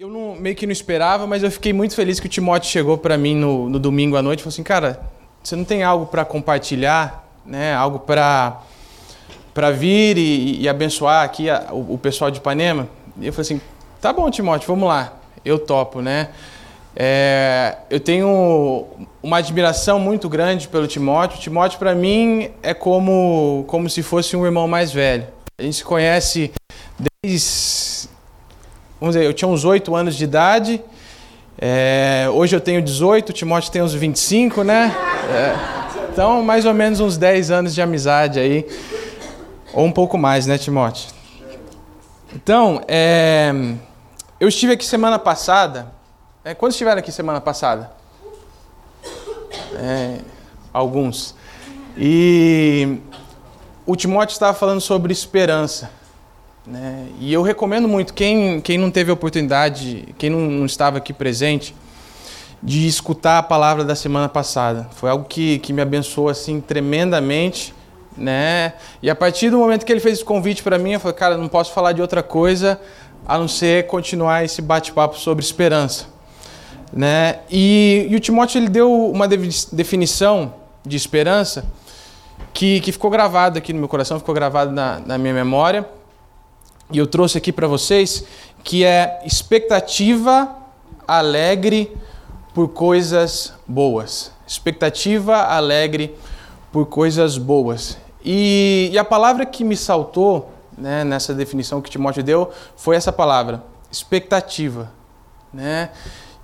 Eu não, meio que não esperava, mas eu fiquei muito feliz que o Timóteo chegou para mim no, no, domingo à noite e falou assim, cara, você não tem algo para compartilhar, né? Algo para para vir e, e, abençoar aqui a, o, o, pessoal de Ipanema? E eu falei assim, tá bom, Timóteo, vamos lá. Eu topo, né? É, eu tenho uma admiração muito grande pelo Timóteo. O Timóteo, para mim, é como, como se fosse um irmão mais velho. A gente se conhece desde vamos dizer, eu tinha uns 8 anos de idade, é, hoje eu tenho 18, o Timóteo tem uns 25, né? É, então, mais ou menos uns 10 anos de amizade aí, ou um pouco mais, né, Timóteo? Então, é, eu estive aqui semana passada, é, quando estiveram aqui semana passada? É, alguns. E o Timóteo estava falando sobre esperança. Né? E eu recomendo muito, quem, quem não teve a oportunidade, quem não, não, estava aqui presente, de escutar a palavra da semana passada. Foi algo que, que me abençoou assim tremendamente. Né? E a partir do momento que ele fez esse convite para mim, eu falei, cara, não posso falar de outra coisa a não ser continuar esse bate-papo sobre esperança. Né? E, e o Timóteo ele deu uma definição de esperança que, que ficou gravada aqui no meu coração, ficou gravada na, na minha memória e eu trouxe aqui para vocês, que é expectativa alegre por coisas boas. Expectativa alegre por coisas boas. E, e a palavra que me saltou né, nessa definição que Timóteo deu foi essa palavra, expectativa. Né?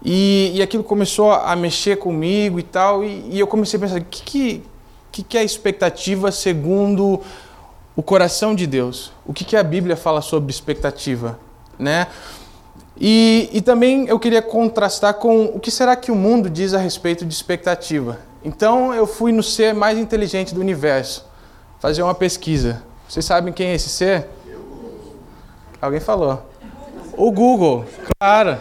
E, e aquilo começou a mexer comigo e tal, e, e eu comecei a pensar, o que, que, que é expectativa segundo o coração de Deus. O que, que a Bíblia fala sobre expectativa, né? E, e também eu queria contrastar com o que será que o mundo diz a respeito de expectativa. Então eu fui no ser mais inteligente do universo, fazer uma pesquisa. Vocês sabem quem é esse ser? Alguém falou. O Google, claro.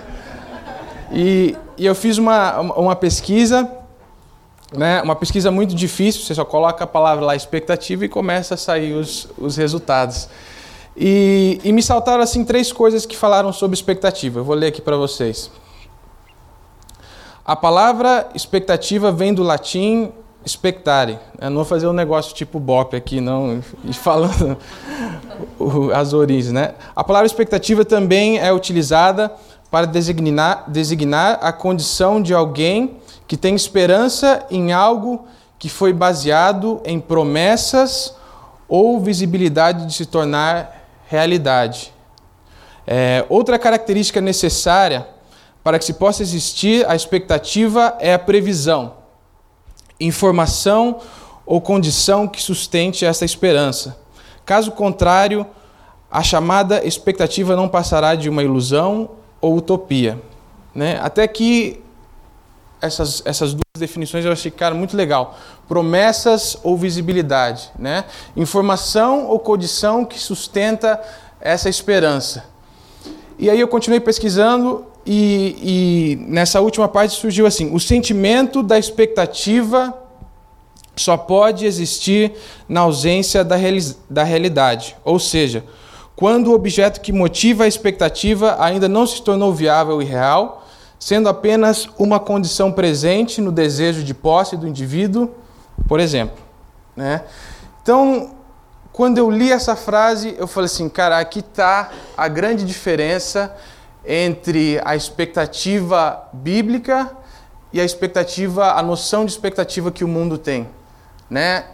E, e eu fiz uma, uma pesquisa né, uma pesquisa muito difícil, você só coloca a palavra lá expectativa e começa a sair os, os resultados. E, e me saltaram assim três coisas que falaram sobre expectativa. Eu vou ler aqui para vocês. A palavra expectativa vem do latim expectare. Eu não vou fazer um negócio tipo bop aqui, não, e falando as origens. Né? A palavra expectativa também é utilizada para designar, designar a condição de alguém que tem esperança em algo que foi baseado em promessas ou visibilidade de se tornar realidade. É, outra característica necessária para que se possa existir a expectativa é a previsão, informação ou condição que sustente essa esperança. Caso contrário, a chamada expectativa não passará de uma ilusão ou utopia. Né? Até que essas, essas duas definições eu achei, cara, muito legal. Promessas ou visibilidade, né? Informação ou condição que sustenta essa esperança. E aí eu continuei pesquisando e, e nessa última parte surgiu assim: o sentimento da expectativa só pode existir na ausência da, da realidade. Ou seja, quando o objeto que motiva a expectativa ainda não se tornou viável e real sendo apenas uma condição presente no desejo de posse do indivíduo, por exemplo. Né? Então, quando eu li essa frase, eu falei assim, cara, aqui está a grande diferença entre a expectativa bíblica e a expectativa, a noção de expectativa que o mundo tem, né?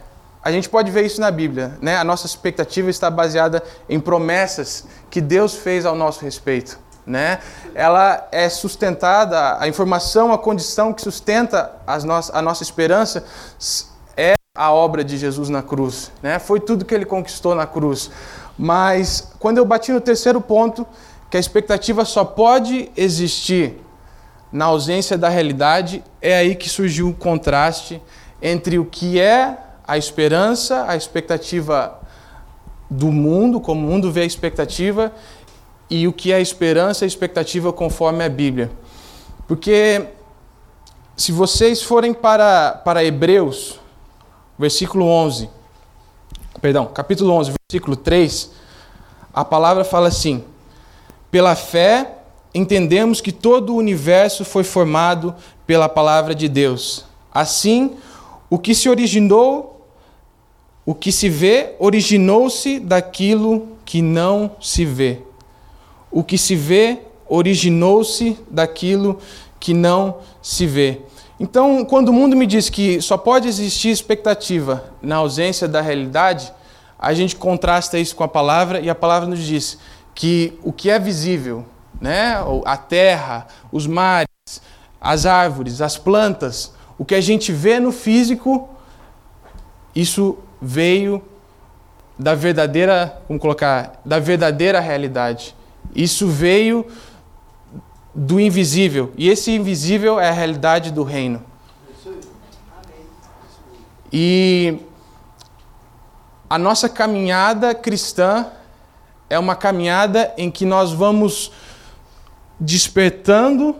A gente pode ver isso na Bíblia, né? A nossa expectativa está baseada em promessas que Deus fez ao nosso respeito né? Ela é sustentada, a informação, a condição que sustenta as no a nossa esperança é a obra de Jesus na cruz, né? Foi tudo que ele conquistou na cruz. Mas quando eu bati no terceiro ponto, que a expectativa só pode existir na ausência da realidade, é aí que surgiu o contraste entre o que é a esperança, a expectativa do mundo, como o mundo vê a expectativa, e o que é esperança e expectativa conforme a Bíblia. Porque se vocês forem para, para Hebreus, versículo 11, perdão, capítulo 11, versículo 3, a palavra fala assim: Pela fé entendemos que todo o universo foi formado pela palavra de Deus. Assim, o que se originou, o que se vê, originou-se daquilo que não se vê. O que se vê originou-se daquilo que não se vê. Então, quando o mundo me diz que só pode existir expectativa na ausência da realidade, a gente contrasta isso com a palavra e a palavra nos diz que o que é visível, né, a terra, os mares, as árvores, as plantas, o que a gente vê no físico, isso veio da verdadeira, como colocar, da verdadeira realidade. Isso veio do invisível. E esse invisível é a realidade do reino. E a nossa caminhada cristã é uma caminhada em que nós vamos despertando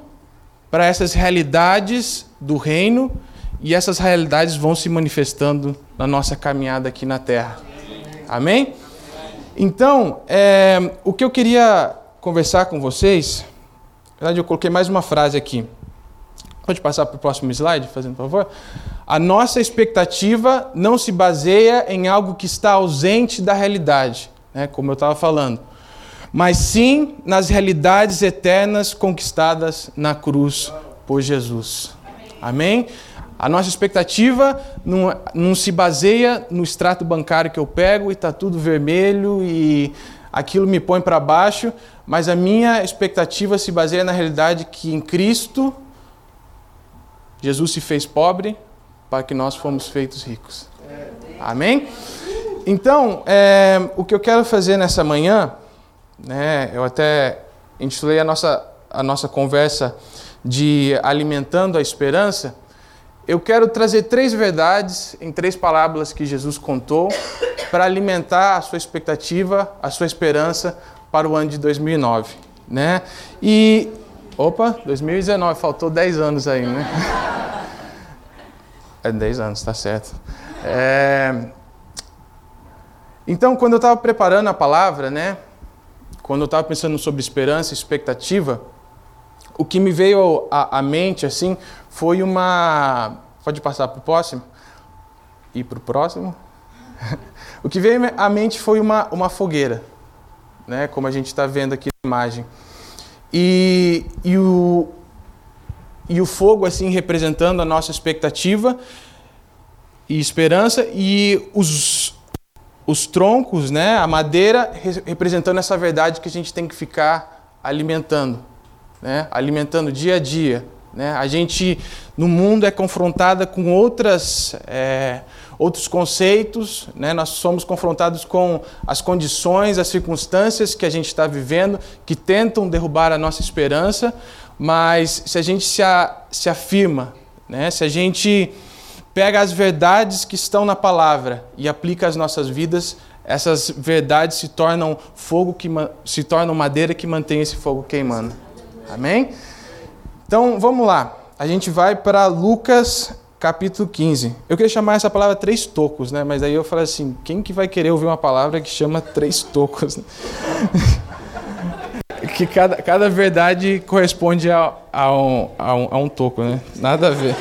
para essas realidades do reino e essas realidades vão se manifestando na nossa caminhada aqui na terra. Amém? Então, é, o que eu queria conversar com vocês, na verdade, eu coloquei mais uma frase aqui. Pode passar para o próximo slide, fazendo favor? A nossa expectativa não se baseia em algo que está ausente da realidade, né, como eu estava falando, mas sim nas realidades eternas conquistadas na cruz por Jesus. Amém? A nossa expectativa não, não se baseia no extrato bancário que eu pego e está tudo vermelho e aquilo me põe para baixo, mas a minha expectativa se baseia na realidade que em Cristo Jesus se fez pobre para que nós fomos feitos ricos. Amém? Então, é, o que eu quero fazer nessa manhã, né, eu até intitulei a nossa, a nossa conversa de Alimentando a Esperança. Eu quero trazer três verdades em três parábolas que Jesus contou para alimentar a sua expectativa, a sua esperança para o ano de 2009. Né? E Opa, 2019, faltou 10 anos aí, né? É 10 anos, tá certo. É... Então, quando eu estava preparando a palavra, né? Quando eu estava pensando sobre esperança expectativa, o que me veio à, à mente, assim, foi uma... Pode passar para o próximo? E para o próximo? o que veio à mente foi uma, uma fogueira, né? Como a gente está vendo aqui na imagem. E, e, o, e o fogo, assim, representando a nossa expectativa e esperança, e os, os troncos, né, a madeira, representando essa verdade que a gente tem que ficar alimentando, né, alimentando dia a dia. Né? A gente, no mundo, é confrontada com outras. É, outros conceitos, né? nós somos confrontados com as condições, as circunstâncias que a gente está vivendo, que tentam derrubar a nossa esperança, mas se a gente se, a, se afirma, né? se a gente pega as verdades que estão na palavra e aplica às nossas vidas, essas verdades se tornam fogo que se tornam madeira que mantém esse fogo queimando. Amém? Então vamos lá. A gente vai para Lucas capítulo 15. Eu queria chamar essa palavra três tocos, né? Mas aí eu falei assim, quem que vai querer ouvir uma palavra que chama três tocos? que cada, cada verdade corresponde a, a, um, a, um, a um toco, né? Nada a ver.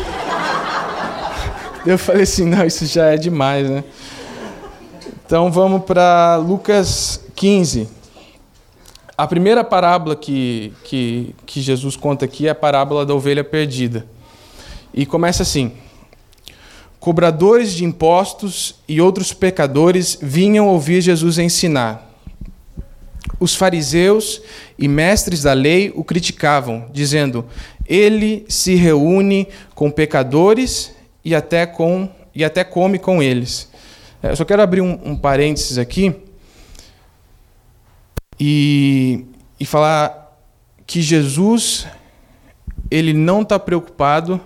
Eu falei assim, não, isso já é demais, né? Então vamos para Lucas 15. A primeira parábola que, que, que Jesus conta aqui é a parábola da ovelha perdida. E começa assim: cobradores de impostos e outros pecadores vinham ouvir Jesus ensinar. Os fariseus e mestres da lei o criticavam, dizendo: Ele se reúne com pecadores e até, com, e até come com eles. É, eu só quero abrir um, um parênteses aqui e, e falar que Jesus ele não está preocupado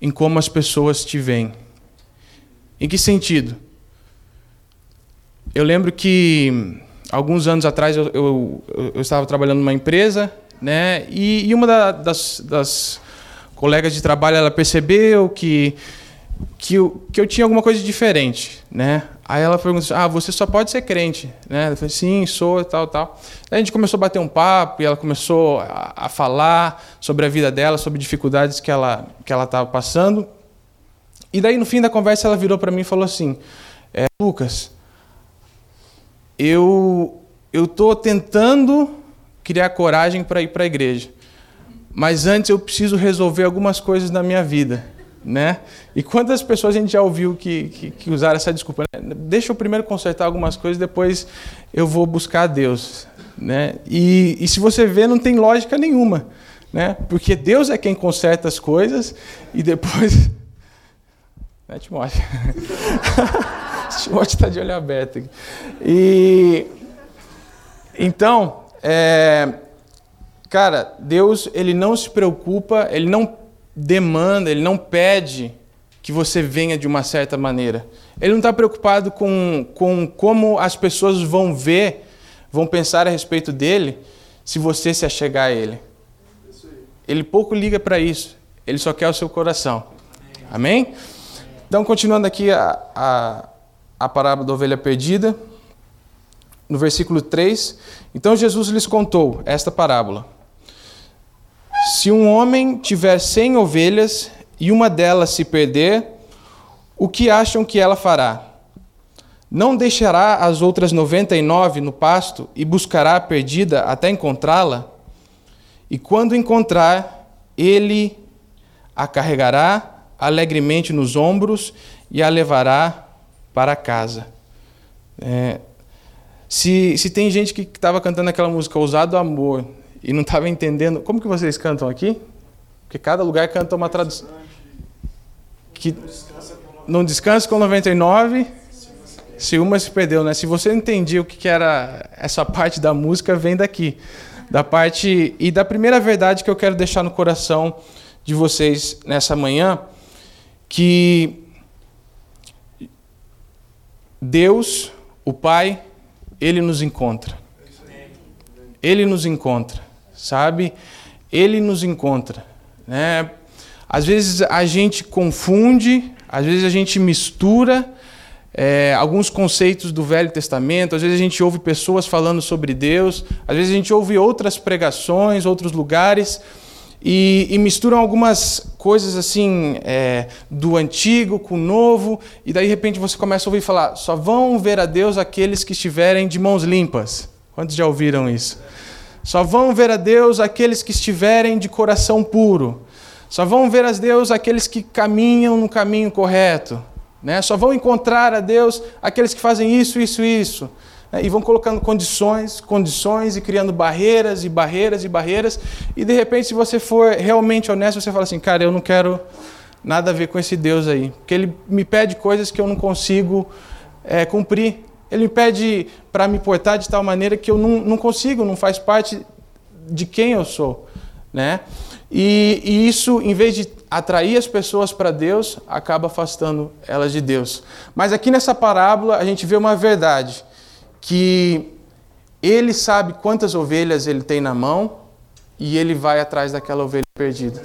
em como as pessoas te veem. Em que sentido? Eu lembro que alguns anos atrás eu, eu, eu estava trabalhando numa empresa, né? E, e uma da, das, das, colegas de trabalho ela percebeu que que eu, que eu tinha alguma coisa diferente, né? Aí ela perguntou ah, você só pode ser crente, né? Eu falei, sim, sou, tal, tal. Aí a gente começou a bater um papo e ela começou a, a falar sobre a vida dela, sobre dificuldades que ela que ela estava passando. E daí no fim da conversa ela virou para mim e falou assim, é, Lucas, eu eu tô tentando criar coragem para ir para a igreja, mas antes eu preciso resolver algumas coisas na minha vida né? E quantas pessoas a gente já ouviu que, que, que usaram essa desculpa? Né? Deixa eu primeiro consertar algumas coisas, depois eu vou buscar a Deus, né? E, e se você vê, não tem lógica nenhuma, né? Porque Deus é quem conserta as coisas e depois... Né, Timóteo? Timóteo está de olho aberto aqui. E... Então, é... cara, Deus ele não se preocupa, ele não demanda, ele não pede que você venha de uma certa maneira. Ele não está preocupado com, com como as pessoas vão ver, vão pensar a respeito dele, se você se achegar a ele. Ele pouco liga para isso. Ele só quer o seu coração. Amém? Então, continuando aqui a, a, a parábola da ovelha perdida, no versículo 3. Então, Jesus lhes contou esta parábola. Se um homem tiver cem ovelhas e uma delas se perder, o que acham que ela fará? Não deixará as outras noventa e nove no pasto e buscará a perdida até encontrá-la? E quando encontrar, ele a carregará alegremente nos ombros e a levará para casa. É, se, se tem gente que estava cantando aquela música Ousado Amor, e não estava entendendo. Como que vocês cantam aqui? Porque cada lugar canta uma tradução. Que não descansa com 99, se uma se perdeu, né? Se você entendia o que era essa parte da música, vem daqui. Da parte e da primeira verdade que eu quero deixar no coração de vocês nessa manhã, que Deus, o Pai, ele nos encontra. Ele nos encontra sabe? Ele nos encontra, né? Às vezes a gente confunde, às vezes a gente mistura é, alguns conceitos do Velho Testamento, às vezes a gente ouve pessoas falando sobre Deus, às vezes a gente ouve outras pregações, outros lugares, e, e misturam algumas coisas assim é, do antigo com o novo, e daí de repente você começa a ouvir falar: só vão ver a Deus aqueles que estiverem de mãos limpas. Quantos já ouviram isso? Só vão ver a Deus aqueles que estiverem de coração puro. Só vão ver a Deus aqueles que caminham no caminho correto. Né? Só vão encontrar a Deus aqueles que fazem isso, isso, isso. Né? E vão colocando condições, condições e criando barreiras e barreiras e barreiras. E de repente, se você for realmente honesto, você fala assim: cara, eu não quero nada a ver com esse Deus aí. Porque ele me pede coisas que eu não consigo é, cumprir. Ele me pede para me portar de tal maneira que eu não, não consigo, não faz parte de quem eu sou. Né? E, e isso, em vez de atrair as pessoas para Deus, acaba afastando elas de Deus. Mas aqui nessa parábola a gente vê uma verdade, que ele sabe quantas ovelhas ele tem na mão e ele vai atrás daquela ovelha perdida.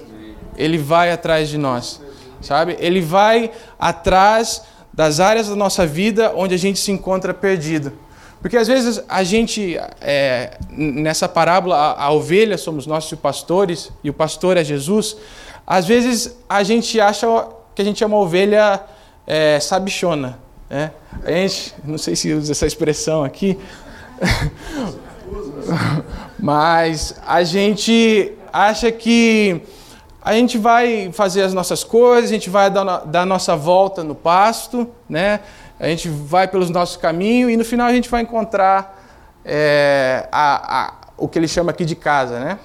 Ele vai atrás de nós, sabe? Ele vai atrás das áreas da nossa vida onde a gente se encontra perdido. Porque às vezes a gente, é, nessa parábola, a, a, ovelha somos nós e pastores, e o pastor é Jesus, às vezes a gente acha que a gente é uma ovelha é, sabichona. A gente, não sei se usa essa expressão aqui, mas a gente acha que a gente vai fazer as nossas coisas, a gente vai dar, dar nossa volta no pasto, né? a gente vai pelos nossos caminhos e no final a gente vai encontrar é, a, a, o que ele chama aqui de casa. Né?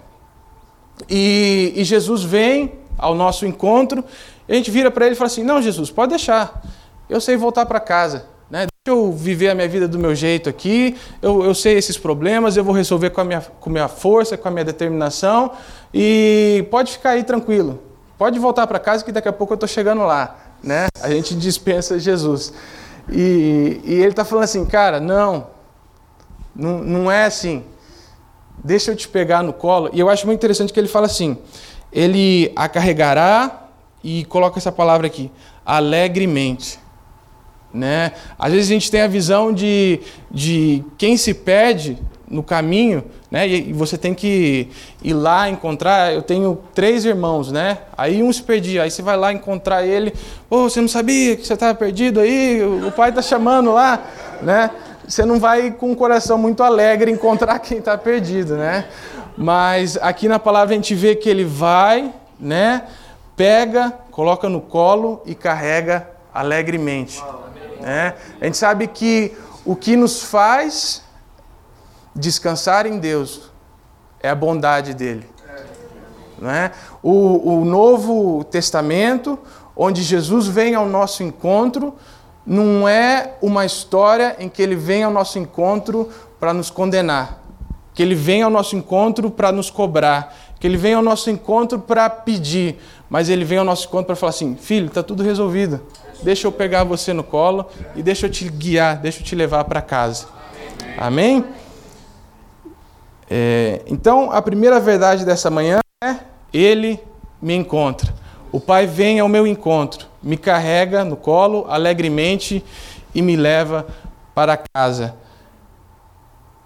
E, e Jesus vem ao nosso encontro, a gente vira para ele e fala assim: Não, Jesus, pode deixar, eu sei voltar para casa. Né? Deixa eu viver a minha vida do meu jeito aqui, eu, eu sei esses problemas, eu vou resolver com a, minha, com minha força, com a minha determinação, e pode ficar aí tranquilo. Pode voltar para casa que daqui a pouco eu estou chegando lá. Né? A gente dispensa Jesus. E, e ele está falando assim, cara, não, não, não é assim. Deixa eu te pegar no colo. E eu acho muito interessante que ele fala assim: ele a carregará, e coloca essa palavra aqui, alegremente. Né? Às vezes a gente tem a visão de, de quem se perde no caminho, né? E, você tem que ir lá encontrar. Eu tenho três irmãos, né? Aí um se perdia, aí você vai lá encontrar ele. Pô, você não sabia que você estava perdido aí? O pai está chamando lá, né? Você não vai com um coração muito alegre encontrar quem está perdido, né? Mas aqui na palavra a gente vê que ele vai, né? Pega, coloca no colo e carrega alegremente. Né? A gente sabe que o que nos faz descansar em Deus é a bondade dele. Não é? o, o Novo Testamento, onde Jesus vem ao nosso encontro, não é uma história em que ele vem ao nosso encontro para nos condenar, que ele vem ao nosso encontro para nos cobrar, que ele vem ao nosso encontro para pedir, mas ele vem ao nosso encontro para falar assim: filho, está tudo resolvido. Deixa eu pegar você no colo e deixa eu te guiar, deixa eu te levar para casa. Amém? É, então, a primeira verdade dessa manhã é: Ele me encontra. O Pai vem ao meu encontro, me carrega no colo alegremente e me leva para casa.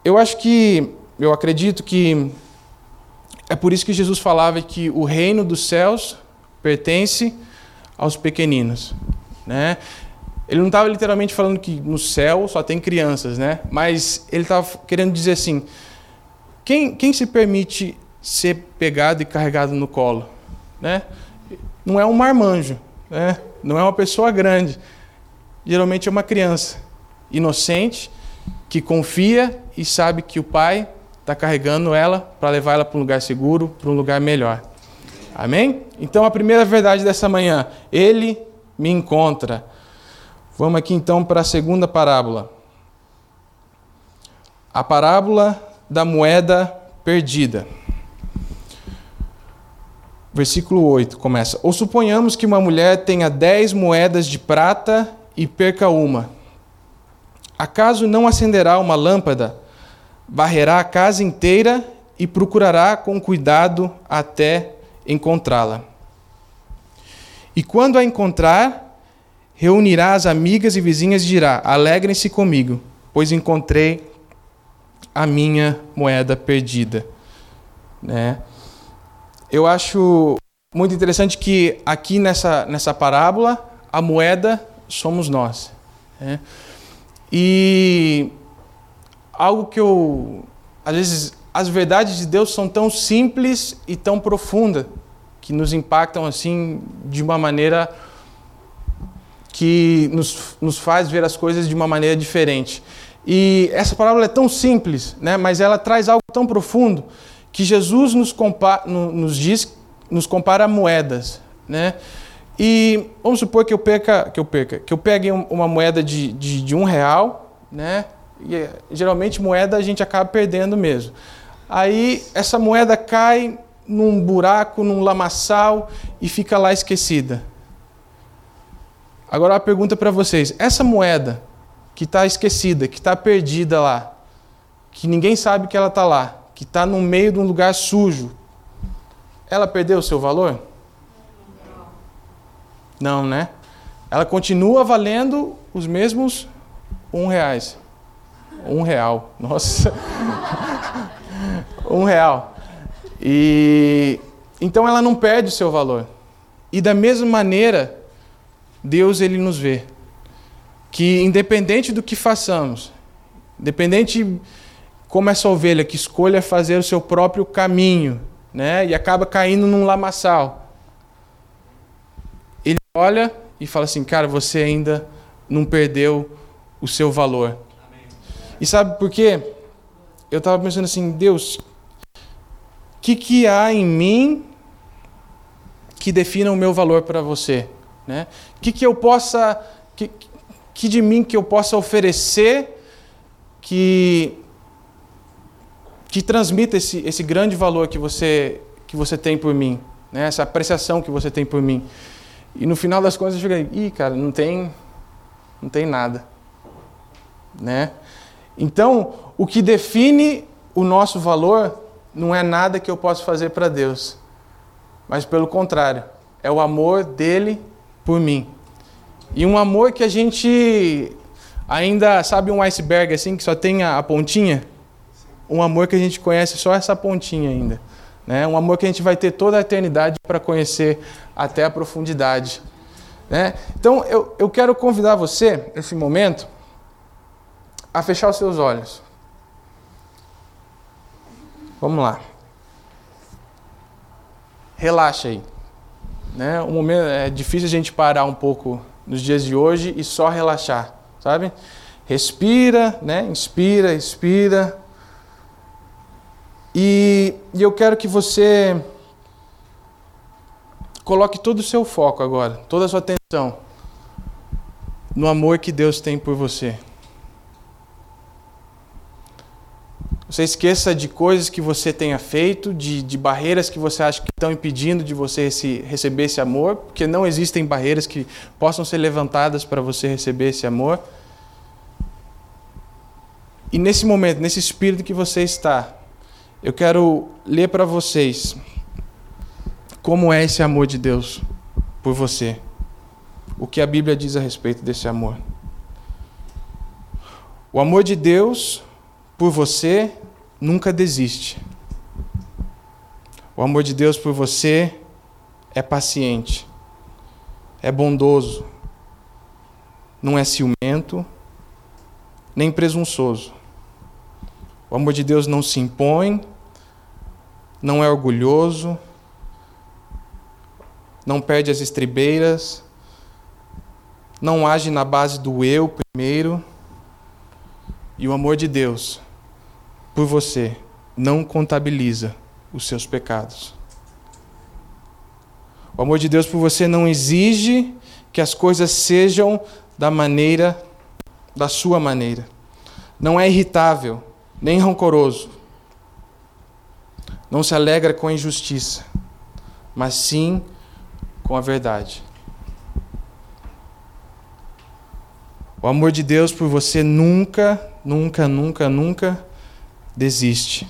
Eu acho que, eu acredito que é por isso que Jesus falava que o reino dos céus pertence aos pequeninos, né? Ele não estava literalmente falando que no céu só tem crianças, né? Mas ele estava querendo dizer assim: quem, quem se permite ser pegado e carregado no colo? Né? Não é um marmanjo, né? não é uma pessoa grande. Geralmente é uma criança inocente que confia e sabe que o pai está carregando ela para levar ela para um lugar seguro, para um lugar melhor. Amém? Então a primeira verdade dessa manhã, ele me encontra. Vamos aqui então para a segunda parábola. A parábola da moeda perdida. Versículo 8 começa: Ou suponhamos que uma mulher tenha dez moedas de prata e perca uma. Acaso não acenderá uma lâmpada, varrerá a casa inteira e procurará com cuidado até encontrá-la? E quando a encontrar, reunirá as amigas e vizinhas e dirá: Alegrem-se comigo, pois encontrei a minha moeda perdida. Né? Eu acho muito interessante que aqui nessa, nessa parábola, a moeda somos nós. Né? E algo que eu. Às vezes, as verdades de Deus são tão simples e tão profundas que nos impactam assim de uma maneira que nos, nos faz ver as coisas de uma maneira diferente. E essa parábola é tão simples, né, mas ela traz algo tão profundo que Jesus nos, compara, nos diz, nos compara a moedas, né? E vamos supor que eu perca, que eu perca, que eu pegue uma moeda de, de, de um real, né? E geralmente moeda a gente acaba perdendo mesmo. Aí essa moeda cai num buraco, num lamaçal e fica lá esquecida. Agora a pergunta para vocês: essa moeda que está esquecida, que está perdida lá, que ninguém sabe que ela está lá, que está no meio de um lugar sujo, ela perdeu o seu valor? Não, né? Ela continua valendo os mesmos um reais. Um real. Nossa. um real. E então ela não perde o seu valor. E da mesma maneira, Deus ele nos vê que independente do que façamos, independente como essa ovelha que escolha fazer o seu próprio caminho, né, e acaba caindo num lamaçal, ele olha e fala assim, cara, você ainda não perdeu o seu valor. E sabe por quê? Eu estava pensando assim, Deus, que, que há em mim que defina o meu valor para você? Né? Que, que eu possa. Que, que de mim que eu possa oferecer que que transmita esse, esse grande valor que você que você tem por mim, né? essa apreciação que você tem por mim. E no final das contas eu cheguei, ih, cara, não tem não tem nada, né? Então, o que define o nosso valor não é nada que eu possa fazer para Deus, mas pelo contrário, é o amor dele por mim. E um amor que a gente ainda sabe um iceberg assim que só tem a, pontinha, um amor que a gente conhece só essa pontinha ainda, né? Um amor que a gente vai ter toda a eternidade para conhecer até a profundidade, né? Então eu, eu quero convidar você nesse momento a fechar os seus olhos. Vamos lá. Relaxa aí. Né? Um momento é difícil a gente parar um pouco nos dias de hoje e só relaxar, sabe? Respira, né? Inspira, expira. E, e eu quero que você coloque todo o seu foco agora, toda a sua atenção no amor que Deus tem por você. Você esqueça de coisas que você tenha feito, de, de barreiras que você acha que estão impedindo de você esse, receber esse amor, porque não existem barreiras que possam ser levantadas para você receber esse amor. E nesse momento, nesse espírito que você está, eu quero ler para vocês como é esse amor de Deus por você. O que a Bíblia diz a respeito desse amor. O amor de Deus por você nunca desiste. O amor de Deus por você é paciente, é bondoso, não é ciumento, nem presunçoso. O amor de Deus não se impõe, não é orgulhoso, não perde as estribeiras, não age na base do eu primeiro. E o amor de Deus por você não contabiliza os seus pecados. O amor de Deus por você não exige que as coisas sejam da maneira, da sua maneira. Não é irritável, nem rancoroso. Não se alegra com a injustiça, mas sim com a verdade. O amor de Deus por você nunca, nunca, nunca, nunca desiste.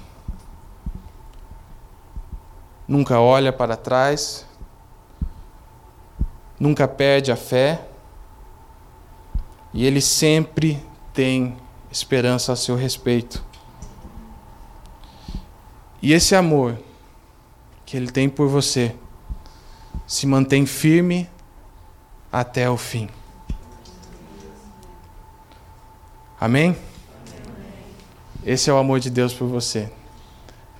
Nunca olha para trás, nunca perde a fé, e ele sempre tem esperança a seu respeito. E esse amor que ele tem por você se mantém firme até o fim. Amém? Esse é o amor de Deus por você.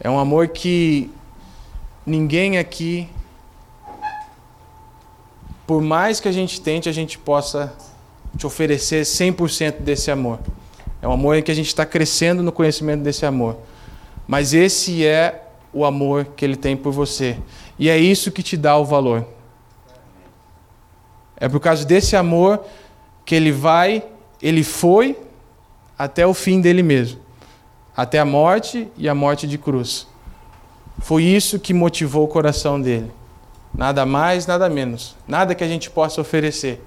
É um amor que ninguém aqui, por mais que a gente tente, a gente possa te oferecer 100% desse amor. É um amor em que a gente está crescendo no conhecimento desse amor. Mas esse é o amor que ele tem por você. E é isso que te dá o valor. É por causa desse amor que ele vai, ele foi até o fim dele mesmo até a morte e a morte de cruz. Foi isso que motivou o coração dele. Nada mais, nada menos. Nada que a gente possa oferecer,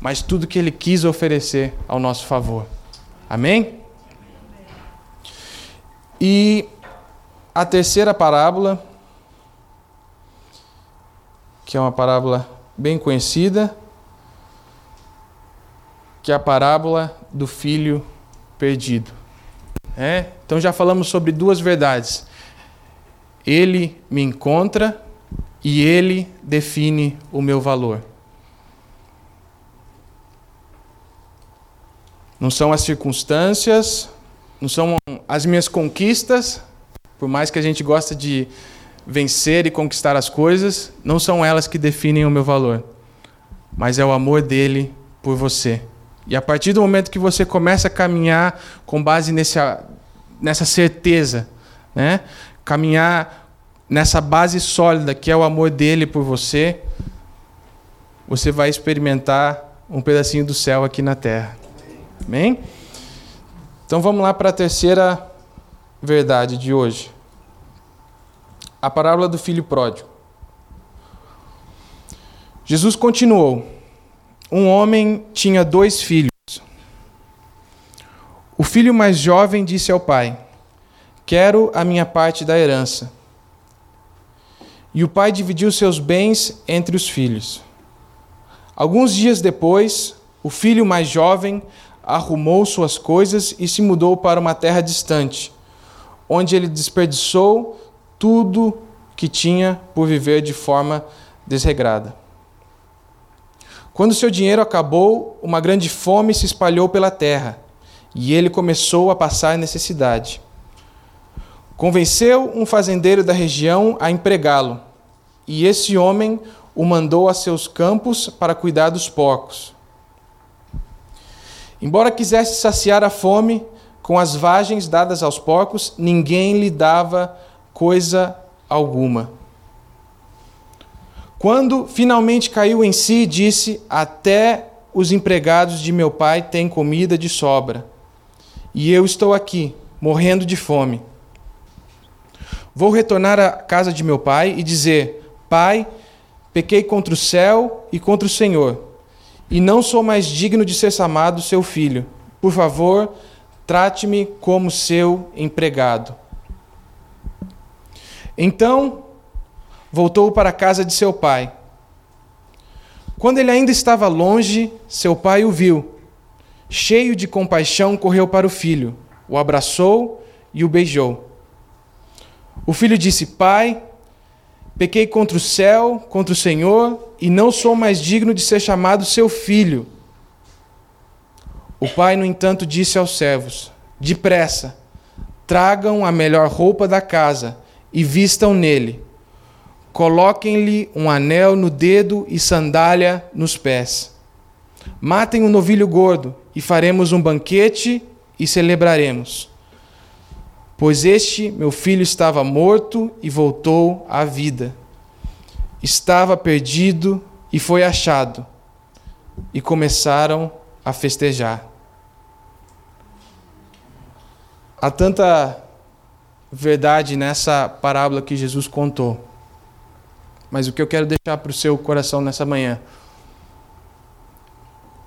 mas tudo que ele quis oferecer ao nosso favor. Amém? E a terceira parábola, que é uma parábola bem conhecida, que é a parábola do filho perdido. É? Então já falamos sobre duas verdades. Ele me encontra e ele define o meu valor. Não são as circunstâncias, não são as minhas conquistas, por mais que a gente goste de vencer e conquistar as coisas, não são elas que definem o meu valor, mas é o amor dele por você. E a partir do momento que você começa a caminhar com base nessa, nessa certeza, né? caminhar nessa base sólida que é o amor dele por você, você vai experimentar um pedacinho do céu aqui na terra. Amém? Então vamos lá para a terceira verdade de hoje. A parábola do filho pródigo. Jesus continuou um homem tinha dois filhos. O filho mais jovem disse ao pai: Quero a minha parte da herança. E o pai dividiu seus bens entre os filhos. Alguns dias depois, o filho mais jovem arrumou suas coisas e se mudou para uma terra distante, onde ele desperdiçou tudo que tinha por viver de forma desregrada. Quando seu dinheiro acabou, uma grande fome se espalhou pela terra e ele começou a passar necessidade. Convenceu um fazendeiro da região a empregá-lo, e esse homem o mandou a seus campos para cuidar dos porcos. Embora quisesse saciar a fome com as vagens dadas aos porcos, ninguém lhe dava coisa alguma. Quando finalmente caiu em si, disse: Até os empregados de meu pai têm comida de sobra, e eu estou aqui, morrendo de fome. Vou retornar à casa de meu pai e dizer: Pai, pequei contra o céu e contra o Senhor, e não sou mais digno de ser chamado seu filho. Por favor, trate-me como seu empregado. Então voltou para a casa de seu pai. Quando ele ainda estava longe, seu pai o viu. Cheio de compaixão, correu para o filho, o abraçou e o beijou. O filho disse: Pai, pequei contra o céu, contra o Senhor, e não sou mais digno de ser chamado seu filho. O pai, no entanto, disse aos servos: Depressa, tragam a melhor roupa da casa e vistam nele Coloquem-lhe um anel no dedo e sandália nos pés. Matem um novilho gordo e faremos um banquete e celebraremos. Pois este meu filho estava morto e voltou à vida. Estava perdido e foi achado. E começaram a festejar. Há tanta verdade nessa parábola que Jesus contou. Mas o que eu quero deixar para o seu coração nessa manhã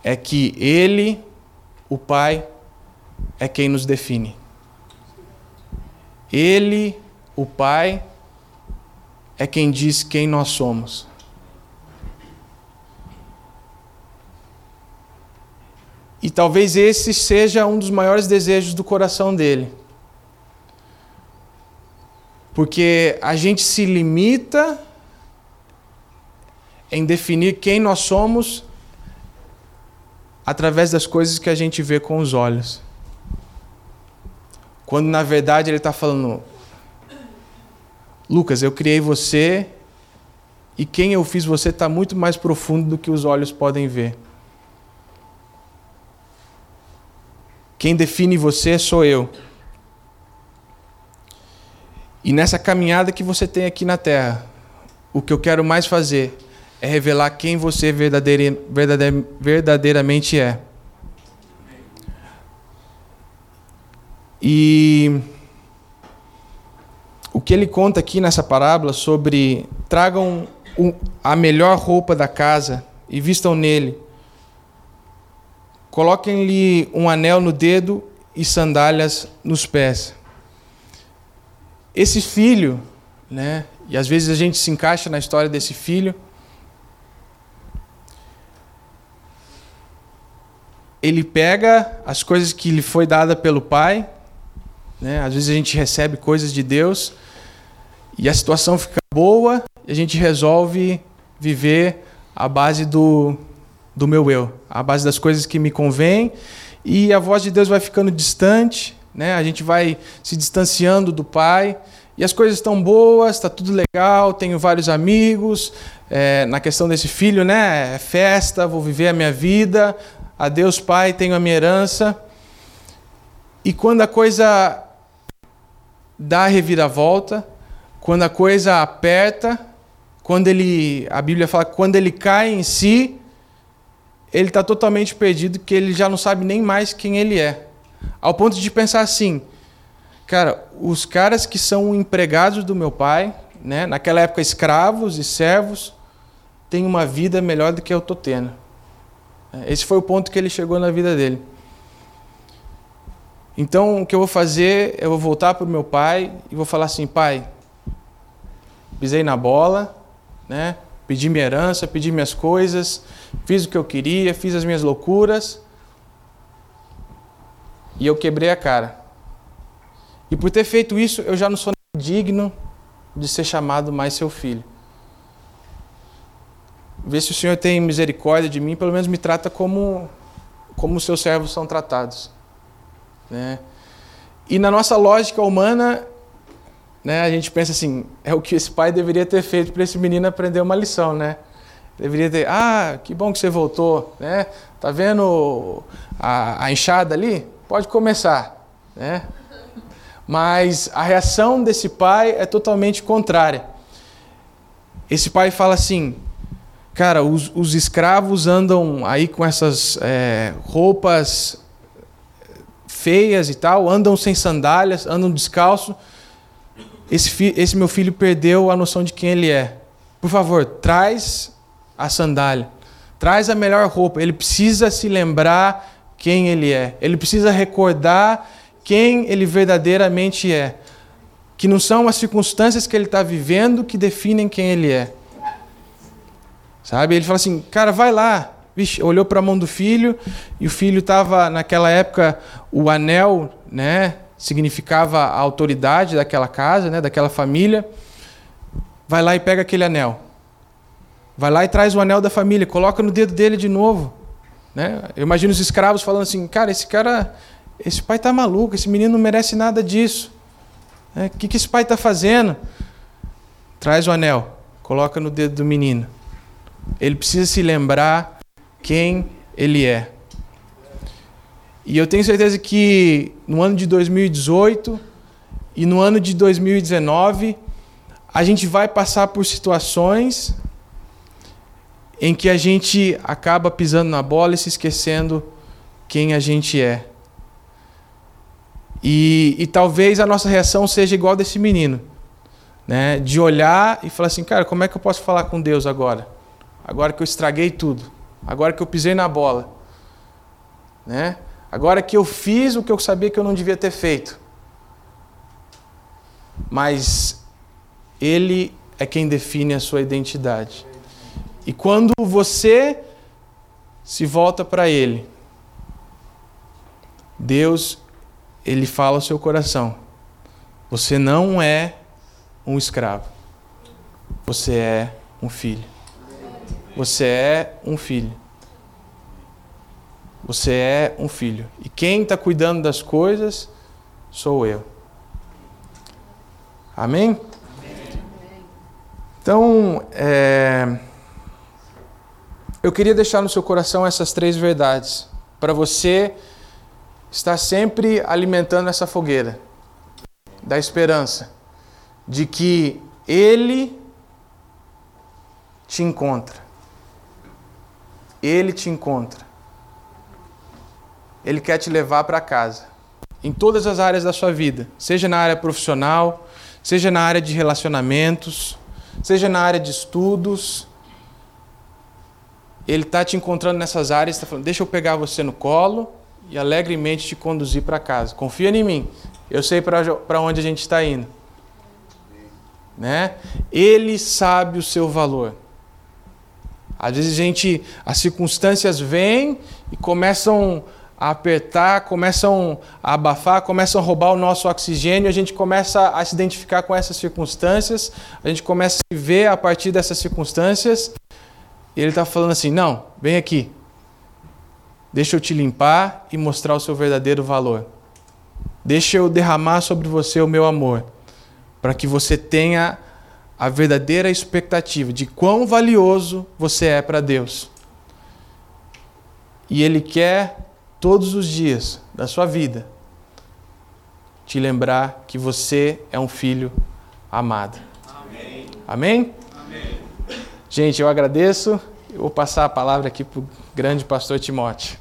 é que Ele, o Pai, é quem nos define. Ele, o Pai, é quem diz quem nós somos. E talvez esse seja um dos maiores desejos do coração dele. Porque a gente se limita em definir quem nós somos através das coisas que a gente vê com os olhos. Quando na verdade ele está falando, Lucas, eu criei você e quem eu fiz você está muito mais profundo do que os olhos podem ver. Quem define você sou eu. E nessa caminhada que você tem aqui na Terra, o que eu quero mais fazer é revelar quem você verdadeira, verdadeira, verdadeiramente é. E o que ele conta aqui nessa parábola sobre tragam a melhor roupa da casa e vistam nele. Coloquem-lhe um anel no dedo e sandálias nos pés. Esse filho, né? E às vezes a gente se encaixa na história desse filho ele pega as coisas que lhe foi dada pelo pai, né? Às vezes a gente recebe coisas de Deus e a situação fica boa e a gente resolve viver à base do, do meu eu, à base das coisas que me convêm e a voz de Deus vai ficando distante, né? A gente vai se distanciando do pai e as coisas estão boas, está tudo legal, tenho vários amigos. É, na questão desse filho, né? É festa, vou viver a minha vida, a Deus Pai, tenho a minha herança. E quando a coisa dá a reviravolta, quando a coisa aperta, quando ele, a Bíblia fala, quando ele cai em si, ele está totalmente perdido, que ele já não sabe nem mais quem ele é. Ao ponto de pensar assim, cara, os caras que são empregados do meu pai, né, naquela época escravos e servos, têm uma vida melhor do que eu estou tendo. Esse foi o ponto que ele chegou na vida dele. Então, o que eu vou fazer, eu vou voltar para o meu pai e vou falar assim: pai, pisei na bola, né? pedi minha herança, pedi minhas coisas, fiz o que eu queria, fiz as minhas loucuras. E eu quebrei a cara. E por ter feito isso, eu já não sou digno de ser chamado mais seu filho. Vê se o Senhor tem misericórdia de mim, pelo menos me trata como como os seus servos são tratados. Né? E na nossa lógica humana, né, a gente pensa assim, é o que esse pai deveria ter feito para esse menino aprender uma lição, né? Deveria ter, ah, que bom que você voltou, né? Tá vendo a, a enxada ali? Pode começar, né? Mas a reação desse pai é totalmente contrária. Esse pai fala assim: cara, os, os escravos andam aí com essas é, roupas feias e tal, andam sem sandálias, andam descalço. Esse, esse meu filho perdeu a noção de quem ele é. Por favor, traz a sandália, traz a melhor roupa. Ele precisa se lembrar quem ele é. Ele precisa recordar quem ele verdadeiramente é. Que não são as circunstâncias que ele está vivendo que definem quem ele é. Sabe? Ele fala assim, cara, vai lá. Vixe, olhou para a mão do filho e o filho estava, naquela época, o anel, né? Significava a autoridade daquela casa, né? Daquela família. Vai lá e pega aquele anel. Vai lá e traz o anel da família, coloca no dedo dele de novo. Né? Eu imagino os escravos falando assim, cara, esse cara esse pai está maluco, esse menino não merece nada disso. O é, que, que esse pai está fazendo? Traz o anel, coloca no dedo do menino. Ele precisa se lembrar quem ele é. E eu tenho certeza que no ano de 2018 e no ano de 2019, a gente vai passar por situações em que a gente acaba pisando na bola e se esquecendo quem a gente é. E, e talvez a nossa reação seja igual desse menino, né? De olhar e falar assim, cara, como é que eu posso falar com Deus agora? Agora que eu estraguei tudo, agora que eu pisei na bola, né? Agora que eu fiz o que eu sabia que eu não devia ter feito. Mas ele é quem define a sua identidade. E quando você se volta para ele, Deus ele fala ao seu coração: você não é um escravo, você é um filho. Você é um filho. Você é um filho. E quem está cuidando das coisas sou eu. Amém? Então, é... eu queria deixar no seu coração essas três verdades para você está sempre alimentando essa fogueira da esperança de que Ele te encontra. Ele te encontra. Ele quer te levar para casa. Em todas as áreas da sua vida, seja na área profissional, seja na área de relacionamentos, seja na área de estudos. Ele está te encontrando nessas áreas, está falando: deixa eu pegar você no colo e alegremente te conduzir para casa. Confia em mim. Eu sei para onde a gente está indo. Né? Ele sabe o seu valor. Às vezes a gente, as circunstâncias vêm e começam a apertar, começam a abafar, começam a roubar o nosso oxigênio, a gente começa a se identificar com essas circunstâncias, a gente começa a se ver a partir dessas circunstâncias. E ele está falando assim: não, vem aqui, Deixa eu te limpar e mostrar o seu verdadeiro valor. Deixa eu derramar sobre você o meu amor, para que você tenha a verdadeira expectativa de quão valioso você é para Deus. E Ele quer, todos os dias da sua vida, te lembrar que você é um filho amado. Amém? Amém? Amém. Gente, eu agradeço. Eu vou passar a palavra aqui para o grande pastor Timóteo.